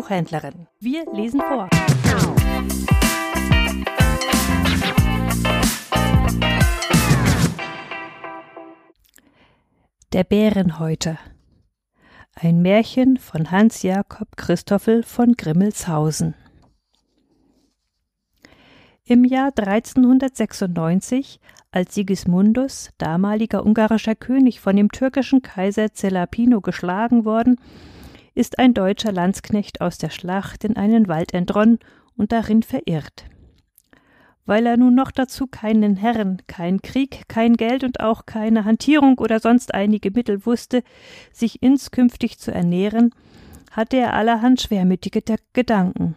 Buchhändlerin. Wir lesen vor. Der Bärenhäuter. Ein Märchen von Hans Jakob Christoffel von Grimmelshausen. Im Jahr 1396, als Sigismundus, damaliger ungarischer König, von dem türkischen Kaiser Zelapino geschlagen worden, ist ein deutscher Landsknecht aus der Schlacht in einen Wald entronnen und darin verirrt. Weil er nun noch dazu keinen Herren, kein Krieg, kein Geld und auch keine Hantierung oder sonst einige Mittel wusste, sich inskünftig zu ernähren, hatte er allerhand schwermütige Gedanken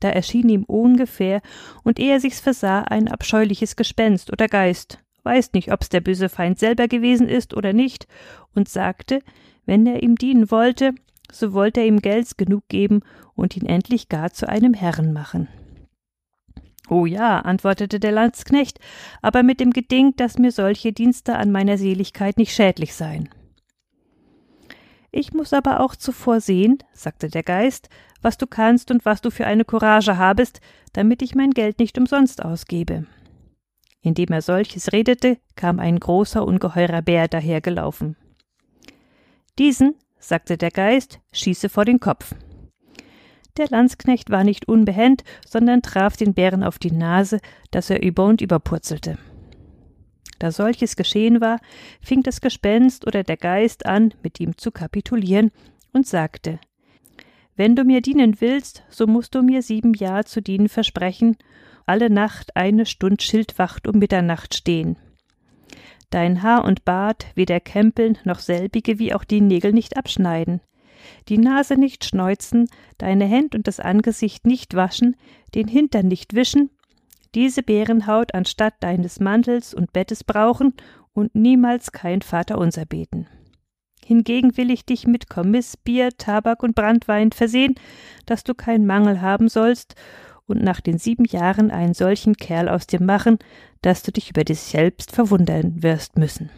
da erschien ihm ungefähr, und ehe er sich's versah, ein abscheuliches Gespenst oder Geist, weiß nicht, ob's der böse Feind selber gewesen ist oder nicht, und sagte, wenn er ihm dienen wollte, so wollte er ihm Gelds genug geben und ihn endlich gar zu einem Herrn machen. Oh ja, antwortete der Landsknecht, aber mit dem Geding, dass mir solche Dienste an meiner Seligkeit nicht schädlich seien. Ich muss aber auch zuvor sehen, sagte der Geist, was du kannst und was du für eine Courage habest, damit ich mein Geld nicht umsonst ausgebe. Indem er solches redete, kam ein großer, ungeheurer Bär dahergelaufen. Diesen, sagte der Geist, schieße vor den Kopf. Der Landsknecht war nicht unbehend, sondern traf den Bären auf die Nase, dass er über und über purzelte. Da solches geschehen war, fing das Gespenst oder der Geist an, mit ihm zu kapitulieren und sagte Wenn du mir dienen willst, so musst du mir sieben Jahr zu dienen versprechen, alle Nacht eine Stund Schildwacht um Mitternacht stehen. Dein Haar und Bart weder kämpeln noch selbige wie auch die Nägel nicht abschneiden, die Nase nicht schneuzen, deine Händ und das Angesicht nicht waschen, den Hintern nicht wischen diese Bärenhaut anstatt deines Mantels und Bettes brauchen und niemals kein Vaterunser beten. Hingegen will ich dich mit Kommiss, Bier, Tabak und Brandwein versehen, dass du keinen Mangel haben sollst und nach den sieben Jahren einen solchen Kerl aus dir machen, dass du dich über dich selbst verwundern wirst müssen.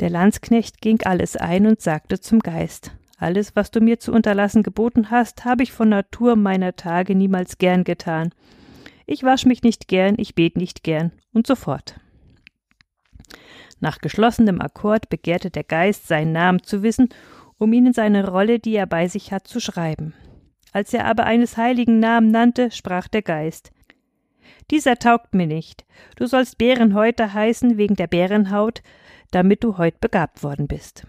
Der Landsknecht ging alles ein und sagte zum Geist alles, was du mir zu unterlassen geboten hast, habe ich von Natur meiner Tage niemals gern getan. Ich wasch mich nicht gern, ich bet nicht gern und so fort. Nach geschlossenem Akkord begehrte der Geist, seinen Namen zu wissen, um ihn in seine Rolle, die er bei sich hat, zu schreiben. Als er aber eines heiligen Namen nannte, sprach der Geist Dieser taugt mir nicht. Du sollst Bärenhäuter heißen wegen der Bärenhaut, damit du heut begabt worden bist.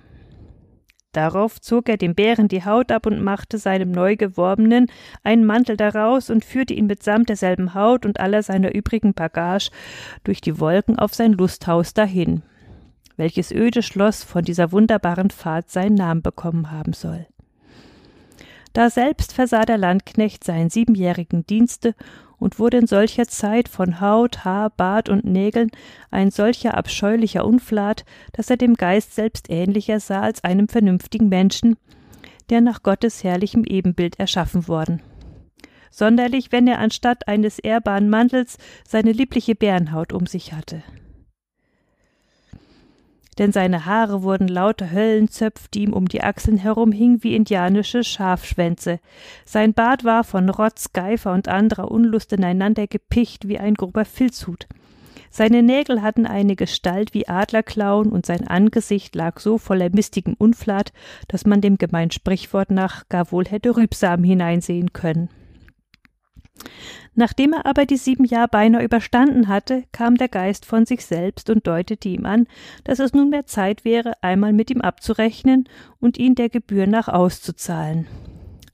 Darauf zog er dem Bären die Haut ab und machte seinem Neugeworbenen einen Mantel daraus und führte ihn mitsamt derselben Haut und aller seiner übrigen Bagage durch die Wolken auf sein Lusthaus dahin, welches öde Schloss von dieser wunderbaren Fahrt seinen Namen bekommen haben soll. Da selbst versah der Landknecht seinen siebenjährigen Dienste und wurde in solcher Zeit von Haut, Haar, Bart und Nägeln ein solcher abscheulicher Unflat, dass er dem Geist selbst ähnlicher sah als einem vernünftigen Menschen, der nach Gottes herrlichem Ebenbild erschaffen worden. Sonderlich, wenn er anstatt eines ehrbaren Mantels seine liebliche Bärenhaut um sich hatte denn seine Haare wurden lauter Höllenzöpf, die ihm um die Achseln herumhingen wie indianische Schafschwänze. Sein Bart war von Rotz, Geifer und anderer Unlust ineinander gepicht wie ein grober Filzhut. Seine Nägel hatten eine Gestalt wie Adlerklauen und sein Angesicht lag so voller mistigem Unflat, dass man dem gemeinen Sprichwort nach gar wohl hätte Rübsamen hineinsehen können. Nachdem er aber die sieben Jahre beinahe überstanden hatte, kam der Geist von sich selbst und deutete ihm an, dass es nunmehr Zeit wäre, einmal mit ihm abzurechnen und ihn der Gebühr nach auszuzahlen.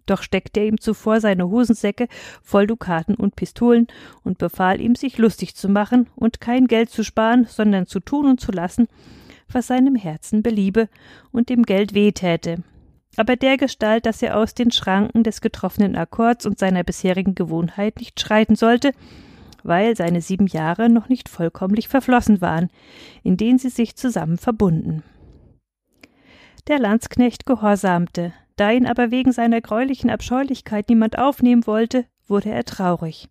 Doch steckte er ihm zuvor seine Hosensäcke voll Dukaten und Pistolen und befahl ihm, sich lustig zu machen und kein Geld zu sparen, sondern zu tun und zu lassen, was seinem Herzen beliebe und dem Geld weh täte, aber dergestalt, dass er aus den Schranken des getroffenen Akkords und seiner bisherigen Gewohnheit nicht schreiten sollte, weil seine sieben Jahre noch nicht vollkommlich verflossen waren, in denen sie sich zusammen verbunden. Der Landsknecht gehorsamte, da ihn aber wegen seiner greulichen Abscheulichkeit niemand aufnehmen wollte, wurde er traurig.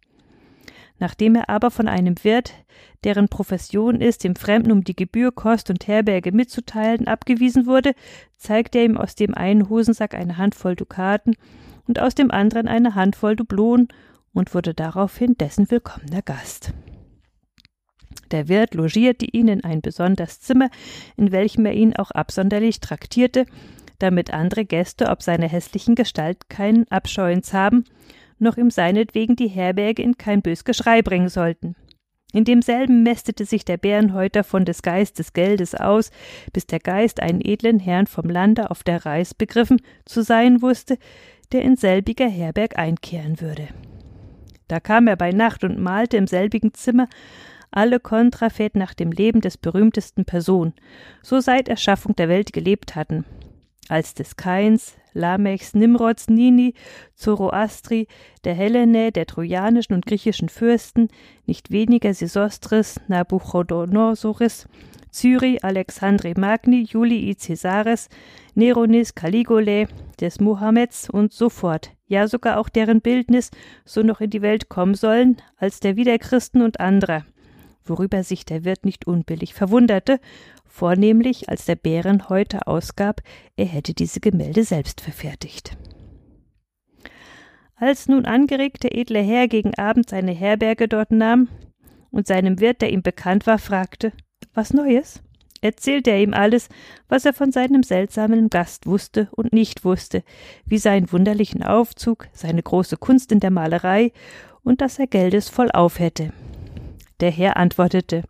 Nachdem er aber von einem Wirt, deren Profession ist, dem Fremden um die Gebühr Kost und Herberge mitzuteilen, abgewiesen wurde, zeigte er ihm aus dem einen Hosensack eine Handvoll Dukaten und aus dem anderen eine Handvoll Dublonen und wurde daraufhin dessen willkommener Gast. Der Wirt logierte ihn in ein besonderes Zimmer, in welchem er ihn auch absonderlich traktierte, damit andere Gäste ob seiner hässlichen Gestalt keinen Abscheuens haben noch ihm seinetwegen die Herberge in kein bös Geschrei bringen sollten. In demselben mästete sich der Bärenhäuter von des Geistes Geldes aus, bis der Geist einen edlen Herrn vom Lande auf der Reis begriffen zu sein wusste, der in selbiger Herberg einkehren würde. Da kam er bei Nacht und malte im selbigen Zimmer alle Kontrafät nach dem Leben des berühmtesten Person, so seit Erschaffung der Welt gelebt hatten, als des Kains, Lamechs, Nimrods, Nini, Zoroastri, der Hellene, der trojanischen und griechischen Fürsten, nicht weniger Sesostris, Nabuchodonosoris, Cyri, Alexandre Magni, Julii Caesaris, Neronis, Caligulae, des Mohammeds und so fort, ja sogar auch deren Bildnis so noch in die Welt kommen sollen, als der Wiederchristen und anderer, worüber sich der Wirt nicht unbillig verwunderte vornehmlich als der Bärenhäuter ausgab, er hätte diese Gemälde selbst verfertigt. Als nun angeregt der edle Herr gegen Abend seine Herberge dort nahm und seinem Wirt, der ihm bekannt war, fragte, was Neues? erzählte er ihm alles, was er von seinem seltsamen Gast wusste und nicht wusste, wie seinen wunderlichen Aufzug, seine große Kunst in der Malerei und dass er Geldes vollauf hätte. Der Herr antwortete,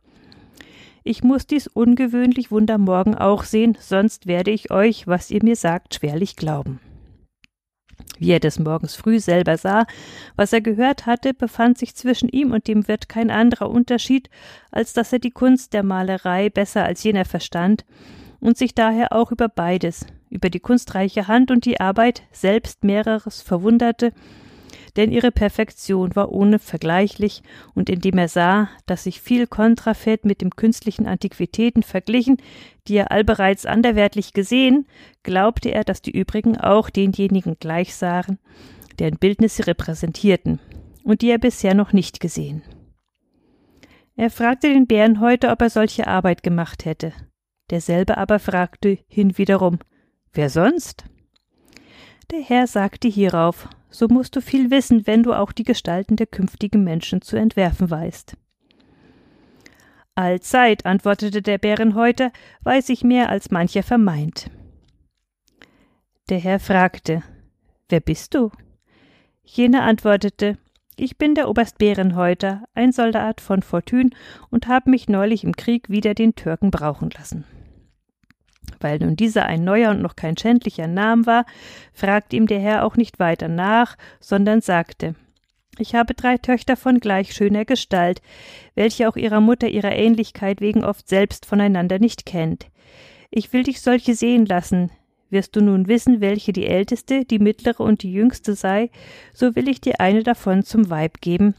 ich muss dies ungewöhnlich Wunder morgen auch sehen, sonst werde ich euch, was ihr mir sagt, schwerlich glauben. Wie er des Morgens früh selber sah, was er gehört hatte, befand sich zwischen ihm und dem Wirt kein anderer Unterschied, als dass er die Kunst der Malerei besser als jener verstand und sich daher auch über beides, über die kunstreiche Hand und die Arbeit selbst mehreres verwunderte denn ihre Perfektion war ohne vergleichlich, und indem er sah, dass sich viel Kontrafät mit dem künstlichen Antiquitäten verglichen, die er allbereits anderwertlich gesehen, glaubte er, dass die übrigen auch denjenigen gleich sahen, deren Bildnisse repräsentierten, und die er bisher noch nicht gesehen. Er fragte den Bären heute, ob er solche Arbeit gemacht hätte. Derselbe aber fragte hinwiederum, wer sonst? Der Herr sagte hierauf, so musst du viel wissen, wenn du auch die Gestalten der künftigen Menschen zu entwerfen weißt. Allzeit, antwortete der Bärenhäuter, weiß ich mehr als mancher vermeint. Der Herr fragte, Wer bist du? Jener antwortete, ich bin der Oberst Bärenhäuter, ein Soldat von Fortune und habe mich neulich im Krieg wieder den Türken brauchen lassen. Weil nun dieser ein neuer und noch kein schändlicher Name war, fragte ihm der Herr auch nicht weiter nach, sondern sagte Ich habe drei Töchter von gleich schöner Gestalt, welche auch ihrer Mutter ihrer Ähnlichkeit wegen oft selbst voneinander nicht kennt. Ich will dich solche sehen lassen. Wirst du nun wissen, welche die älteste, die mittlere und die jüngste sei, so will ich dir eine davon zum Weib geben,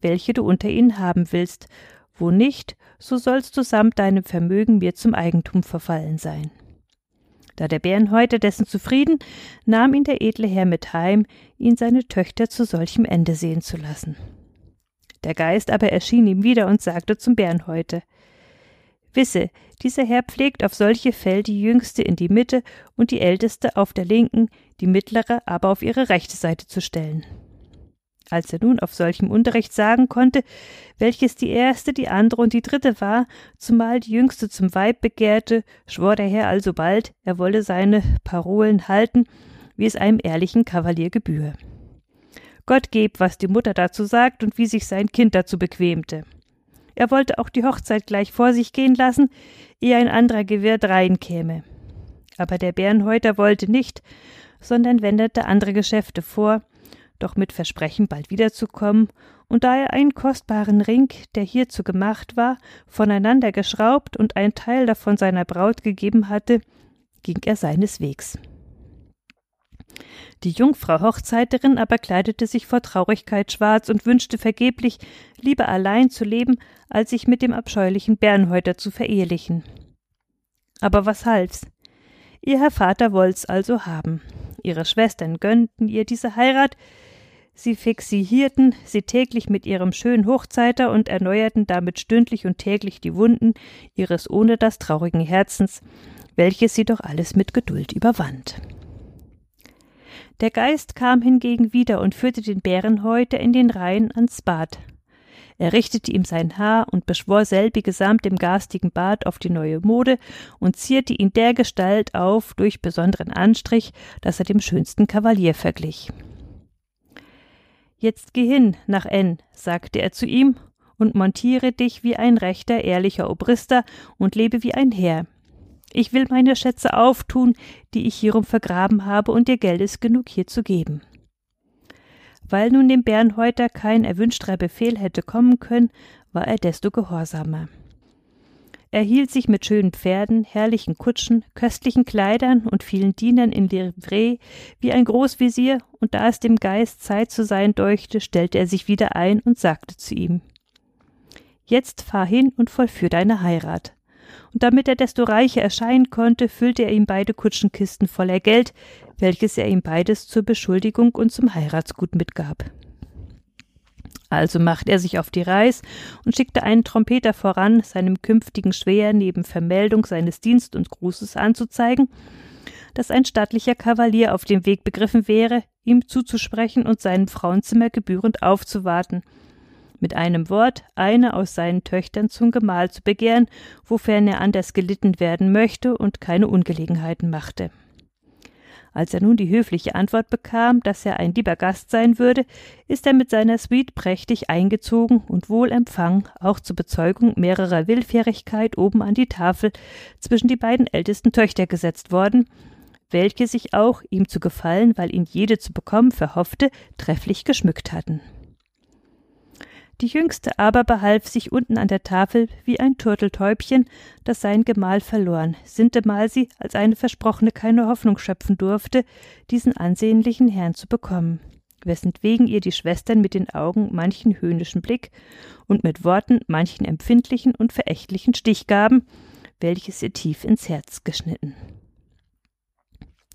welche du unter ihnen haben willst, wo nicht, so sollst du samt deinem Vermögen mir zum Eigentum verfallen sein. Da der Bärenhäuter dessen zufrieden, nahm ihn der edle Herr mit heim, ihn seine Töchter zu solchem Ende sehen zu lassen. Der Geist aber erschien ihm wieder und sagte zum Bärenhäuter Wisse, dieser Herr pflegt auf solche Fell die jüngste in die Mitte und die älteste auf der linken, die mittlere aber auf ihre rechte Seite zu stellen. Als er nun auf solchem Unterricht sagen konnte, welches die erste, die andere und die dritte war, zumal die jüngste zum Weib begehrte, schwor der Herr alsobald, er wolle seine Parolen halten, wie es einem ehrlichen Kavalier gebühre. Gott geb, was die Mutter dazu sagt und wie sich sein Kind dazu bequemte. Er wollte auch die Hochzeit gleich vor sich gehen lassen, ehe ein anderer Gewehr drein käme. Aber der Bärenhäuter wollte nicht, sondern wendete andere Geschäfte vor, doch mit Versprechen, bald wiederzukommen, und da er einen kostbaren Ring, der hierzu gemacht war, voneinander geschraubt und einen Teil davon seiner Braut gegeben hatte, ging er seines Wegs. Die Jungfrau Hochzeiterin aber kleidete sich vor Traurigkeit schwarz und wünschte vergeblich, lieber allein zu leben, als sich mit dem abscheulichen Bärenhäuter zu verehelichen. Aber was half's? Ihr Herr Vater wollt's also haben. Ihre Schwestern gönnten ihr diese Heirat, Sie fixierten sie täglich mit ihrem schönen Hochzeiter und erneuerten damit stündlich und täglich die Wunden ihres ohne das traurigen Herzens, welches sie doch alles mit Geduld überwand. Der Geist kam hingegen wieder und führte den Bärenhäuter in den Rhein ans Bad. Er richtete ihm sein Haar und beschwor selbige samt dem garstigen Bart auf die neue Mode und zierte ihn dergestalt auf durch besonderen Anstrich, dass er dem schönsten Kavalier verglich. Jetzt geh hin nach N, sagte er zu ihm, und montiere dich wie ein rechter, ehrlicher Obrister und lebe wie ein Herr. Ich will meine Schätze auftun, die ich hierum vergraben habe, und dir Geld ist genug hier zu geben. Weil nun dem Bärenhäuter kein erwünschter Befehl hätte kommen können, war er desto gehorsamer. Er hielt sich mit schönen Pferden, herrlichen Kutschen, köstlichen Kleidern und vielen Dienern in Livree wie ein Großvisier, und da es dem Geist Zeit zu sein deuchte, stellte er sich wieder ein und sagte zu ihm Jetzt fahr hin und vollführ deine Heirat. Und damit er desto reicher erscheinen konnte, füllte er ihm beide Kutschenkisten voller Geld, welches er ihm beides zur Beschuldigung und zum Heiratsgut mitgab. Also machte er sich auf die Reis und schickte einen Trompeter voran, seinem künftigen Schwäher neben Vermeldung seines Dienst und Grußes anzuzeigen, dass ein stattlicher Kavalier auf dem Weg begriffen wäre, ihm zuzusprechen und seinem Frauenzimmer gebührend aufzuwarten, mit einem Wort eine aus seinen Töchtern zum Gemahl zu begehren, wofern er anders gelitten werden möchte und keine Ungelegenheiten machte. Als er nun die höfliche Antwort bekam, dass er ein lieber Gast sein würde, ist er mit seiner Suite prächtig eingezogen und wohl empfangen, auch zur Bezeugung mehrerer Willfährigkeit oben an die Tafel zwischen die beiden ältesten Töchter gesetzt worden, welche sich auch, ihm zu gefallen, weil ihn jede zu bekommen verhoffte, trefflich geschmückt hatten. Die Jüngste aber behalf sich unten an der Tafel wie ein Turteltäubchen, das sein Gemahl verloren, sintemal sie als eine Versprochene keine Hoffnung schöpfen durfte, diesen ansehnlichen Herrn zu bekommen, wessentwegen ihr die Schwestern mit den Augen manchen höhnischen Blick und mit Worten manchen empfindlichen und verächtlichen Stich gaben, welches ihr tief ins Herz geschnitten.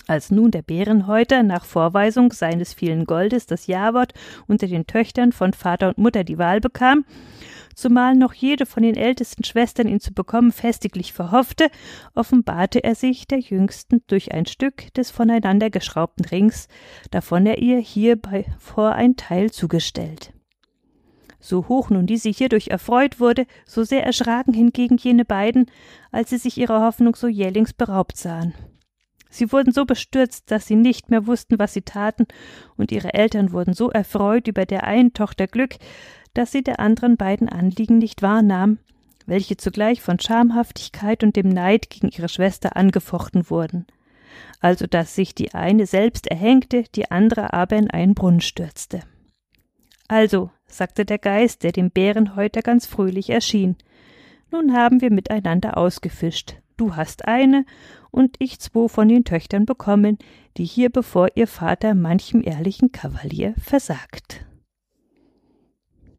Als nun der Bärenhäuter nach Vorweisung seines vielen Goldes das Jawort unter den Töchtern von Vater und Mutter die Wahl bekam, zumal noch jede von den ältesten Schwestern ihn zu bekommen festiglich verhoffte, offenbarte er sich der jüngsten durch ein Stück des voneinander geschraubten Rings, davon er ihr hierbei vor ein Teil zugestellt. So hoch nun diese hierdurch erfreut wurde, so sehr erschraken hingegen jene beiden, als sie sich ihrer Hoffnung so jählings beraubt sahen. Sie wurden so bestürzt, dass sie nicht mehr wussten, was sie taten, und ihre Eltern wurden so erfreut über der einen Tochter Glück, dass sie der anderen beiden Anliegen nicht wahrnahmen, welche zugleich von Schamhaftigkeit und dem Neid gegen ihre Schwester angefochten wurden, also dass sich die eine selbst erhängte, die andere aber in einen Brunnen stürzte. Also, sagte der Geist, der dem Bärenhäuter ganz fröhlich erschien, nun haben wir miteinander ausgefischt. Du hast eine und ich zwo von den Töchtern bekommen, die hier bevor ihr Vater manchem ehrlichen Kavalier versagt.